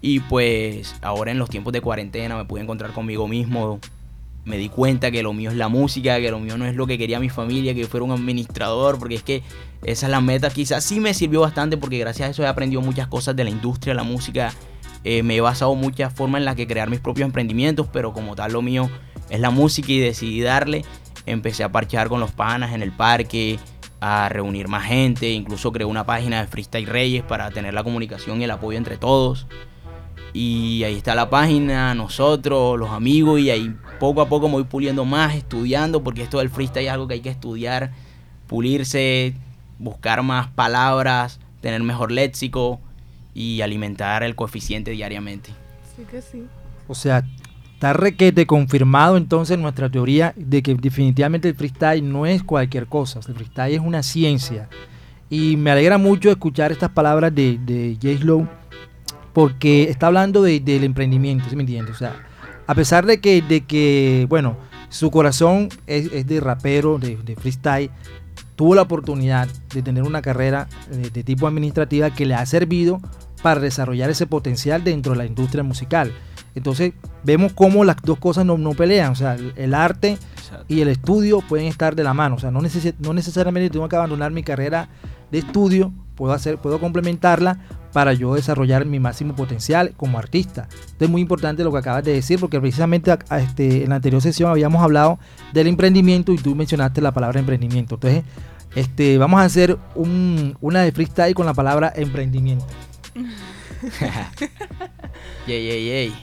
Y pues ahora en los tiempos de cuarentena me pude encontrar conmigo mismo. Me di cuenta que lo mío es la música, que lo mío no es lo que quería mi familia, que yo fuera un administrador, porque es que esa es la meta. Quizás sí me sirvió bastante porque gracias a eso he aprendido muchas cosas de la industria la música. Eh, me he basado muchas formas en las que crear mis propios emprendimientos, pero como tal lo mío es la música y decidí darle. Empecé a parchar con los panas en el parque, a reunir más gente, incluso creé una página de Freestyle Reyes para tener la comunicación y el apoyo entre todos. Y ahí está la página, nosotros, los amigos, y ahí poco a poco me voy puliendo más, estudiando, porque esto del freestyle es algo que hay que estudiar, pulirse, buscar más palabras, tener mejor léxico y alimentar el coeficiente diariamente. Sí que sí. O sea, está requete confirmado entonces nuestra teoría de que definitivamente el freestyle no es cualquier cosa, el freestyle es una ciencia. Y me alegra mucho escuchar estas palabras de, de Jay Slow porque está hablando del emprendimiento, ¿sí me entiendes? O sea, a pesar de que, de que bueno, su corazón es, de rapero, de, freestyle, tuvo la oportunidad de tener una carrera de, tipo administrativa que le ha servido para desarrollar ese potencial dentro de la industria musical. Entonces, vemos cómo las dos cosas no, pelean. O sea, el, arte y el estudio pueden estar de la mano. O sea, no, no necesariamente tengo que abandonar mi carrera de estudio, puedo, hacer, puedo complementarla para yo desarrollar mi máximo potencial como artista. Esto es muy importante lo que acabas de decir, porque precisamente este, en la anterior sesión habíamos hablado del emprendimiento y tú mencionaste la palabra emprendimiento. Entonces, este, vamos a hacer una de freestyle con la palabra emprendimiento. yay, yay, yay.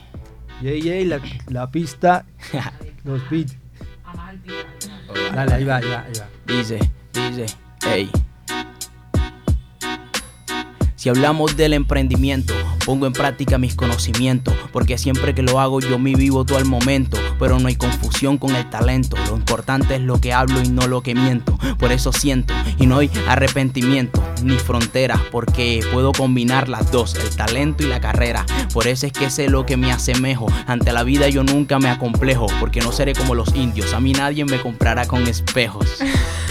Yay, yay, la, la pista, los beats. Dale, ahí va, ahí va, ahí va. Dice, dice, hey. Si hablamos del emprendimiento, pongo en práctica mis conocimientos, porque siempre que lo hago yo me vivo todo el momento, pero no hay confusión con el talento, lo importante es lo que hablo y no lo que miento, por eso siento y no hay arrepentimiento ni fronteras, porque puedo combinar las dos, el talento y la carrera, por eso es que sé lo que me asemejo, ante la vida yo nunca me acomplejo, porque no seré como los indios, a mí nadie me comprará con espejos.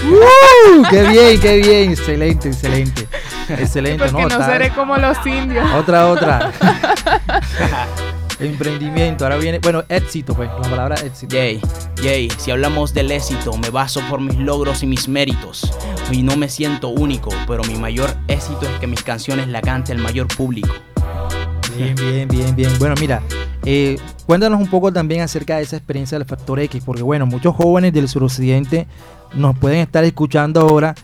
¡Qué bien, qué bien! Excelente, excelente. Excelente, Porque no, seré como los indios. Otra, otra. Emprendimiento, ahora viene, bueno, éxito, pues, la palabra éxito. Yay, yay, si hablamos del éxito, me baso por mis logros y mis méritos. Y no me siento único, pero mi mayor éxito es que mis canciones la cante el mayor público. Bien, bien, bien, bien. Bueno, mira, eh, cuéntanos un poco también acerca de esa experiencia del Factor X, porque bueno, muchos jóvenes del suroccidente nos pueden estar escuchando ahora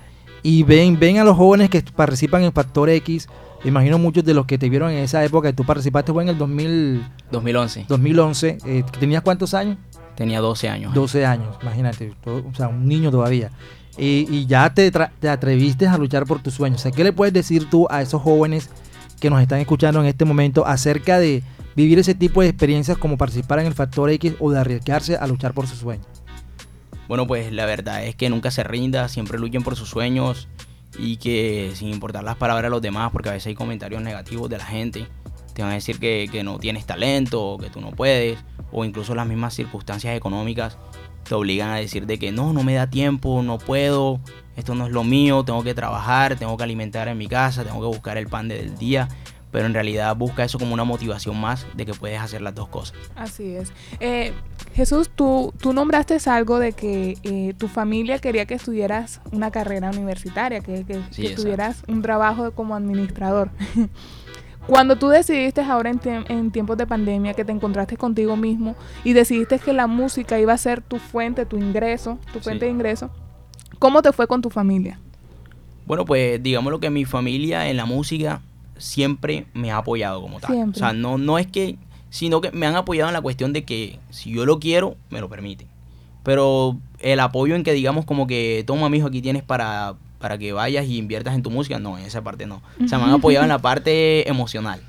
y ven, ven a los jóvenes que participan en Factor X. Imagino muchos de los que te vieron en esa época, tú participaste fue en el 2000, 2011. 2011. Eh, ¿Tenías cuántos años? Tenía 12 años. 12 años, imagínate, o sea, un niño todavía. y ya te, te, atreviste a luchar por tus sueños. O sea, ¿qué le puedes decir tú a esos jóvenes que nos están escuchando en este momento acerca de vivir ese tipo de experiencias como participar en el Factor X o de arriesgarse a luchar por sus sueños? Bueno, pues la verdad es que nunca se rinda, siempre luchen por sus sueños y que sin importar las palabras de los demás, porque a veces hay comentarios negativos de la gente, te van a decir que, no tienes talento, que tú no puedes, o incluso las mismas circunstancias económicas te obligan a decir de que no, no me da tiempo, no puedo, esto no es lo mío, tengo que trabajar, tengo que alimentar en mi casa, tengo que buscar el pan del día pero en realidad busca eso como una motivación más de que puedes hacer las dos cosas. Así es. Eh, Jesús, tú, tú nombraste algo de que eh, tu familia quería que estudiaras una carrera universitaria, que, que, tuvieras un trabajo como administrador. Cuando tú decidiste ahora en, tiempos de pandemia que te encontraste contigo mismo y decidiste que la música iba a ser tu fuente, tu ingreso, tu fuente de ingreso, ¿cómo te fue con tu familia? Bueno, pues digamos lo que mi familia en la música siempre me ha apoyado como tal. O sea, no, no es que, sino que me han apoyado en la cuestión de que si yo lo quiero, me lo permiten. Pero el apoyo en que digamos como que, toma, mijo, aquí tienes para, para que vayas y inviertas en tu música, no, en esa parte no. O sea, me han apoyado en la parte emocional.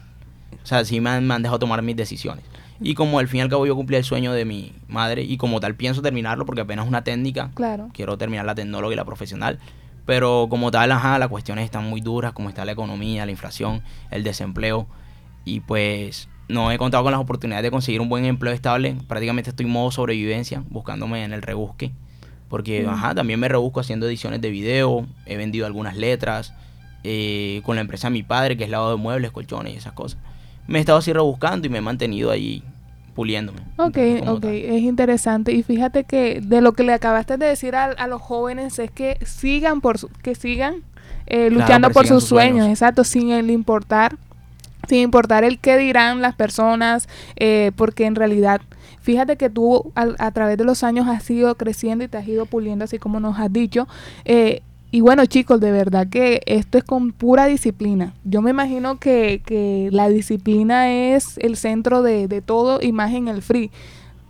O sea, sí me han, me han dejado tomar mis decisiones. Y como al fin y al cabo yo cumplí el sueño de mi madre y como tal pienso terminarlo porque apenas es una técnica, claro. quiero terminar la tecnóloga y la profesional. Pero como tal, ajá, las cuestiones están muy duras, como está la economía, la inflación, el desempleo. Y pues no he contado con las oportunidades de conseguir un buen empleo estable. Prácticamente estoy en modo sobrevivencia, buscándome en el rebusque. Porque, ajá, también me rebusco haciendo ediciones de video, he vendido algunas letras, eh, con la empresa de mi padre, que es lado de muebles, colchones y esas cosas. Me he estado así rebuscando y me he mantenido ahí puliéndome. Ok, ok, es interesante. Y fíjate que de lo que le acabaste de decir a, los jóvenes es que sigan, por que sigan eh, luchando por sus, sueños, exacto, sin el importar, sin importar el qué dirán las personas, eh, porque en realidad Fíjate que tú a, través de los años has ido creciendo y te has ido puliendo, así como nos has dicho. Eh, y bueno, chicos, de verdad que esto es con pura disciplina. Yo me imagino que, que la disciplina es el centro de, de, todo y más en el free.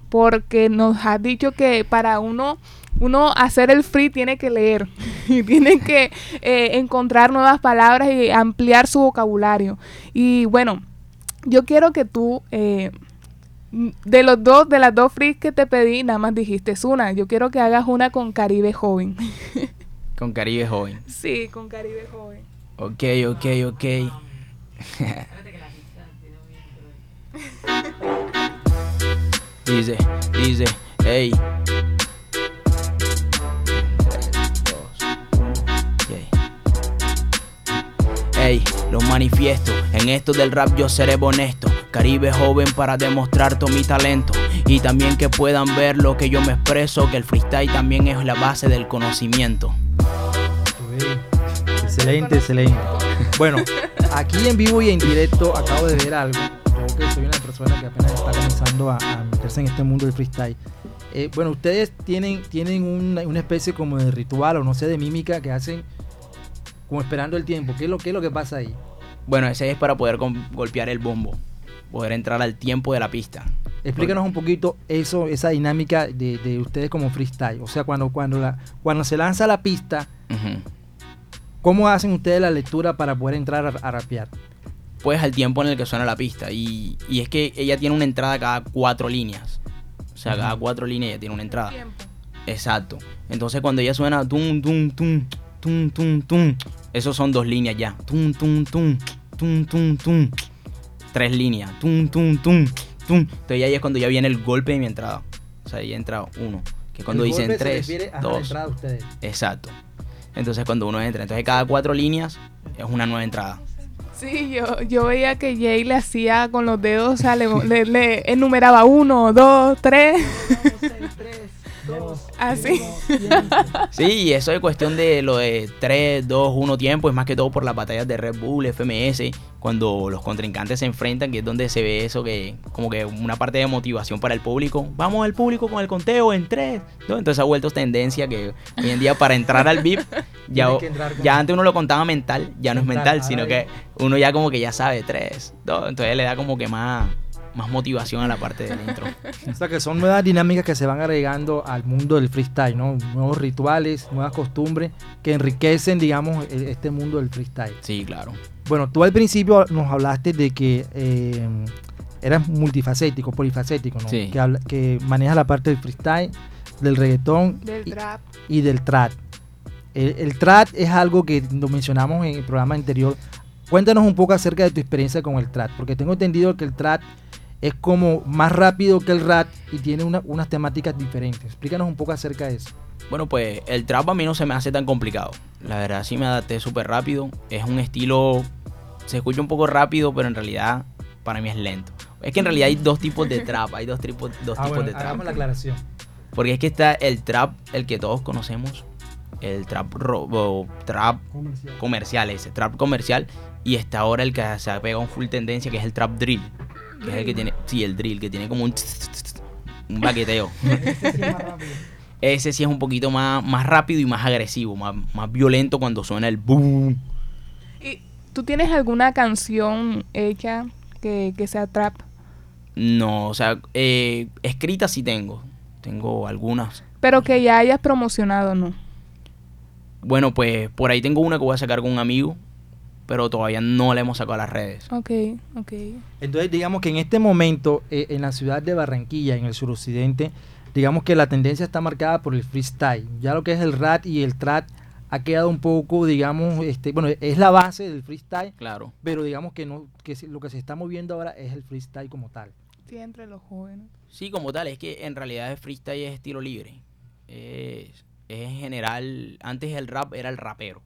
Porque nos has dicho que para uno, uno hacer el free tiene que leer y tiene que eh, encontrar nuevas palabras y ampliar su vocabulario. Y bueno, yo quiero que tú eh, de los dos, de las dos frees que te pedí, nada más dijiste una. Yo quiero que hagas una con Caribe Joven. con Caribe Joven. Sí, con Caribe Joven. Ok, ok, ok. dice, dice, hey. Hey, lo manifiesto, en esto del rap yo seré honesto. Caribe joven para demostrar todo mi talento y también que puedan ver lo que yo me expreso, que el freestyle también es la base del conocimiento. Excelente, excelente. Bueno, aquí en vivo y en directo acabo de ver algo. Yo que soy una persona que apenas está comenzando a, meterse en este mundo del freestyle. Eh, bueno, ustedes tienen, tienen una, una, especie como de ritual o no sé, de mímica que hacen como esperando el tiempo. ¿Qué es lo, qué es lo que pasa ahí? Bueno, ese es para poder golpear el bombo poder entrar al tiempo de la pista. Explícanos un poquito eso, esa dinámica de, ustedes como freestyle. O sea, cuando, cuando, la, cuando se lanza la pista, ¿cómo hacen ustedes la lectura para poder entrar a, rapear? Pues al tiempo en el que suena la pista. Y, es que ella tiene una entrada cada cuatro líneas. O sea, cada cuatro líneas ella tiene una entrada. Exacto. Entonces cuando ella suena tum, tum, tum, tum, tum, tum, esos son dos líneas ya. Tum, tum, tum, tum, tum, tum tres líneas. Tum, tum, tum, tum. Entonces ahí es cuando ya viene el golpe de mi entrada. O sea, ya entra uno. Que cuando dicen tres, dos. Exacto. Entonces cuando uno entra. Entonces cada cuatro líneas es una nueva entrada. Sí, yo, yo veía que Jay le hacía con los dedos, o sea, le, le, enumeraba uno, dos, tres. Así. ¿Ah, sí, eso es cuestión de lo de 3, 2, 1 tiempo, es más que todo por las batallas de Red Bull, FMS, cuando los contrincantes se enfrentan, que es donde se ve eso, que como que una parte de motivación para el público. Vamos al público con el conteo en 3. Entonces ha vuelto tendencia que hoy en día para entrar al VIP, ya, ya antes uno lo contaba mental, ya no es mental, sino que uno ya como que ya sabe 3, Entonces le da como que más más motivación a la parte del intro. o sea que son nuevas dinámicas que se van agregando al mundo del freestyle, ¿no? Nuevos rituales, nuevas costumbres que enriquecen, digamos, e, este mundo del freestyle. Sí, claro. Bueno, tú al principio nos hablaste de que eh, eras multifacético, polifacético, ¿no? Sí. Que, que manejas la parte del freestyle, del reggaetón del y, trap. y del trap. El, el trap es algo que lo mencionamos en el programa anterior. Cuéntanos un poco acerca de tu experiencia con el trap, porque tengo entendido que el trap es como más rápido que el rap y tiene unas temáticas diferentes. Explícanos un poco acerca de eso. Bueno, pues el trap a mí no se me hace tan complicado. La verdad sí me adapté súper rápido. Es un estilo, se escucha un poco rápido, pero en realidad para mí es lento. Es que en realidad hay dos tipos de trap, hay dos tipos, dos ah, tipos de trap. Hagamos la aclaración. Porque es que está el trap, el que todos conocemos, el trap, robo, trap comercial. comercial, ese trap comercial, y está ahora el que se ha pegado un full tendencia, que es el trap drill que es el que tiene, sí, el drill, que tiene como un, un baqueteo. Ese sí es un poquito más, más rápido y más agresivo, más, más violento cuando suena el boom. ¿Y tú tienes alguna canción hecha que, sea trap? No, o sea, eh, escritas sí tengo. Tengo algunas. Pero que ya hayas promocionado, ¿no? Bueno, pues por ahí tengo una que voy a sacar con un amigo pero todavía no la hemos sacado a las redes. Ok, ok. Entonces, digamos que en este momento, eh, en la ciudad de Barranquilla, en el suroccidente, digamos que la tendencia está marcada por el freestyle. Ya lo que es el rap y el trap ha quedado un poco, digamos, este, bueno, es la base del freestyle. Claro. Pero digamos que no, que lo que se está moviendo ahora es el freestyle como tal. Sí, entre los jóvenes. Sí, como tal, es que en realidad el freestyle es estilo libre. Es, es en general, antes el rap era el rapero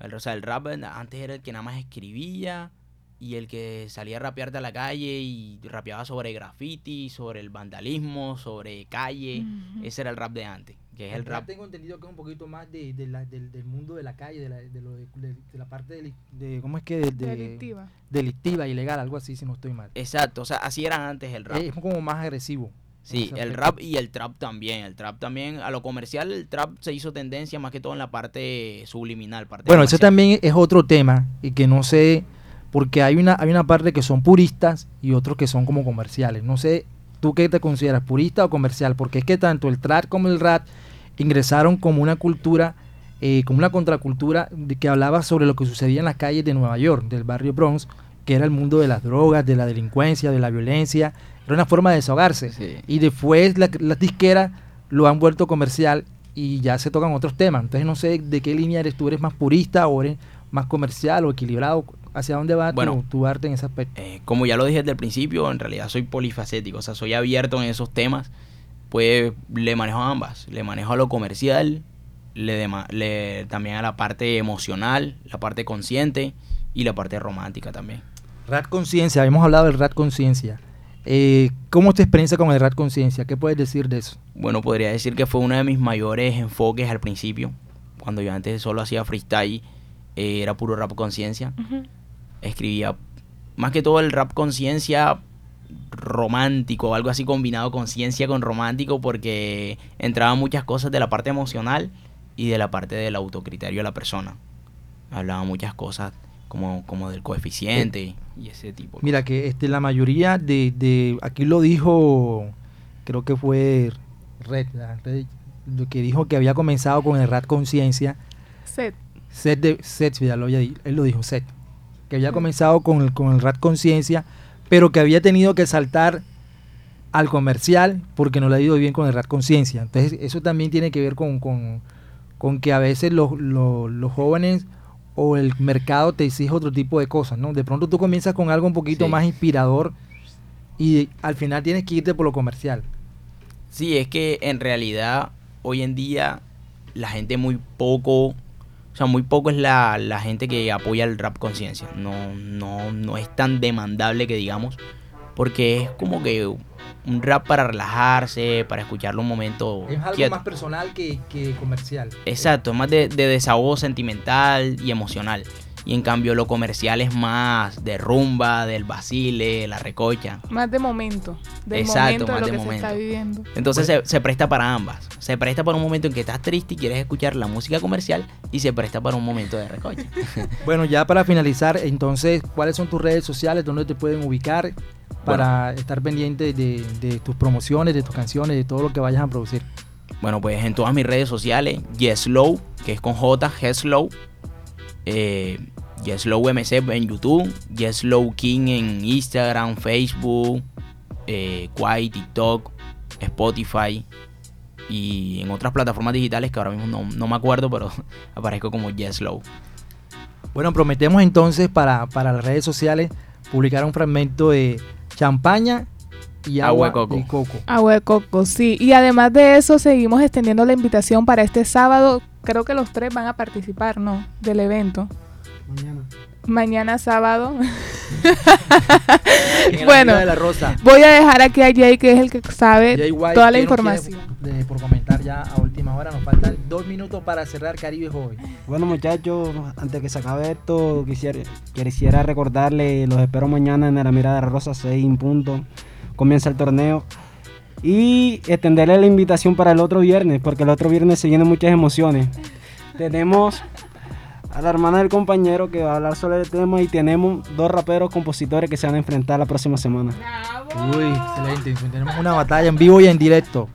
El, o sea, el rap antes era el que nada más escribía y el que salía a rapearte a la calle y rapeaba sobre graffiti, sobre el vandalismo, sobre calle. Ese era el rap de antes. Que es el, rap. Tengo entendido que es un poquito más de, del, mundo de la calle, de la, de, lo, de, la parte de, ¿Cómo es que? delictiva. Delictiva, ilegal, algo así, si no estoy mal. Exacto, o sea, así era antes el rap. Es como más agresivo. Sí, el rap y el trap también. El trap también, a lo comercial, el trap se hizo tendencia más que todo en la parte subliminal. Parte bueno, ese también es otro tema y que no sé, porque hay una, hay una parte que son puristas y otros que son como comerciales. No sé, ¿tú qué te consideras, purista o comercial? Porque es que tanto el trap como el rap ingresaron como una cultura, eh, como una contracultura de que hablaba sobre lo que sucedía en las calles de Nueva York, del barrio Bronx, que era el mundo de las drogas, de la delincuencia, de la violencia era una forma de desahogarse. Y después las la disqueras lo han vuelto comercial y ya se tocan otros temas. Entonces no sé de qué línea eres tú, eres más purista o eres más comercial o equilibrado. ¿Hacia dónde va tu, arte en ese aspecto? Eh, como ya lo dije desde el principio, en realidad soy polifacético, o sea, soy abierto en esos temas. Pues le manejo a ambas. Le manejo a lo comercial, le, le también a la parte emocional, la parte consciente y la parte romántica también. Rap Conciencia, habíamos hablado del Rap Conciencia. Eh, ¿Cómo es tu experiencia con el rap conciencia? ¿Qué puedes decir de eso? Bueno, podría decir que fue uno de mis mayores enfoques al principio. Cuando yo antes solo hacía freestyle, eh, era puro rap conciencia. Escribía más que todo el rap conciencia romántico, algo así combinado conciencia con romántico, porque entraban muchas cosas de la parte emocional y de la parte del autocriterio de la persona. Hablaba muchas cosas como, como del coeficiente y ese tipo. Mira que este la mayoría de, de aquí lo dijo, creo que fue Red, lo que dijo que había comenzado con el Rat Conciencia. Set. Set de Set, lo él lo dijo, Set. Que había comenzado con el, con el Rat Conciencia, pero que había tenido que saltar al comercial porque no le ha ido bien con el Rat Conciencia. Entonces, eso también tiene que ver con, con, con que a veces los, los, los jóvenes o el mercado te exige otro tipo de cosas, ¿no? De pronto tú comienzas con algo un poquito más inspirador y al final tienes que irte por lo comercial. Sí, es que en realidad hoy en día la gente muy poco, sea, muy poco es la, la gente que apoya el rap conciencia. No, no, no es tan demandable que digamos, porque es como que un rap para relajarse, para escucharlo un momento. Es algo más personal que, comercial. Exacto, es más de, desahogo sentimental y emocional. Y en cambio lo comercial es más de rumba, del basile, la recocha. Más de momento. Exacto, más de momento. está viviendo. Entonces se, presta para ambas. Se presta para un momento en que estás triste y quieres escuchar la música comercial y se presta para un momento de recocha. bueno, ya para finalizar, entonces, ¿cuáles son tus redes sociales? ¿Dónde te pueden ubicar? para estar pendiente de, tus promociones, de tus canciones, de todo lo que vayas a producir? Bueno, pues en todas mis redes sociales, Yeslow, que es con J, Yeslow, eh, Yeslow MC en YouTube, Yeslow King en Instagram, Facebook, eh, Quai, TikTok, Spotify y en otras plataformas digitales que ahora mismo no, me acuerdo, pero aparezco como Yeslow. Bueno, prometemos entonces para, para las redes sociales publicar un fragmento de champaña y agua, de coco. Agua de coco, sí. Y además de eso, seguimos extendiendo la invitación para este sábado. Creo que los tres van a participar, ¿no? Del evento. Mañana. Mañana sábado. bueno, voy a dejar aquí a Jay, que es el que sabe toda la información. por comentar ya a última hora, nos faltan dos minutos para cerrar Caribe Joven. Bueno, muchachos, antes que se acabe esto, quisiera, quisiera recordarle, los espero mañana en la Mirada Rosa 6 en punto. Comienza el torneo. Y extenderle la invitación para el otro viernes, porque el otro viernes se vienen muchas emociones. Tenemos a la hermana del compañero que va a hablar sobre el tema y tenemos dos raperos compositores que se van a enfrentar la próxima semana. Uy, excelente. Tenemos una batalla en vivo y en directo.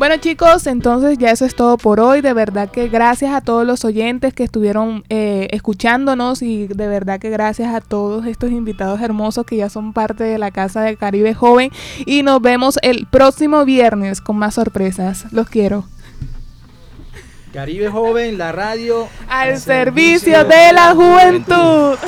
Bueno chicos, entonces ya eso es todo por hoy. De verdad que gracias a todos los oyentes que estuvieron eh, escuchándonos y de verdad que gracias a todos estos invitados hermosos que ya son parte de la Casa del Caribe Joven. Y nos vemos el próximo viernes con más sorpresas. Los quiero. Caribe Joven, la radio al, servicio, de la juventud.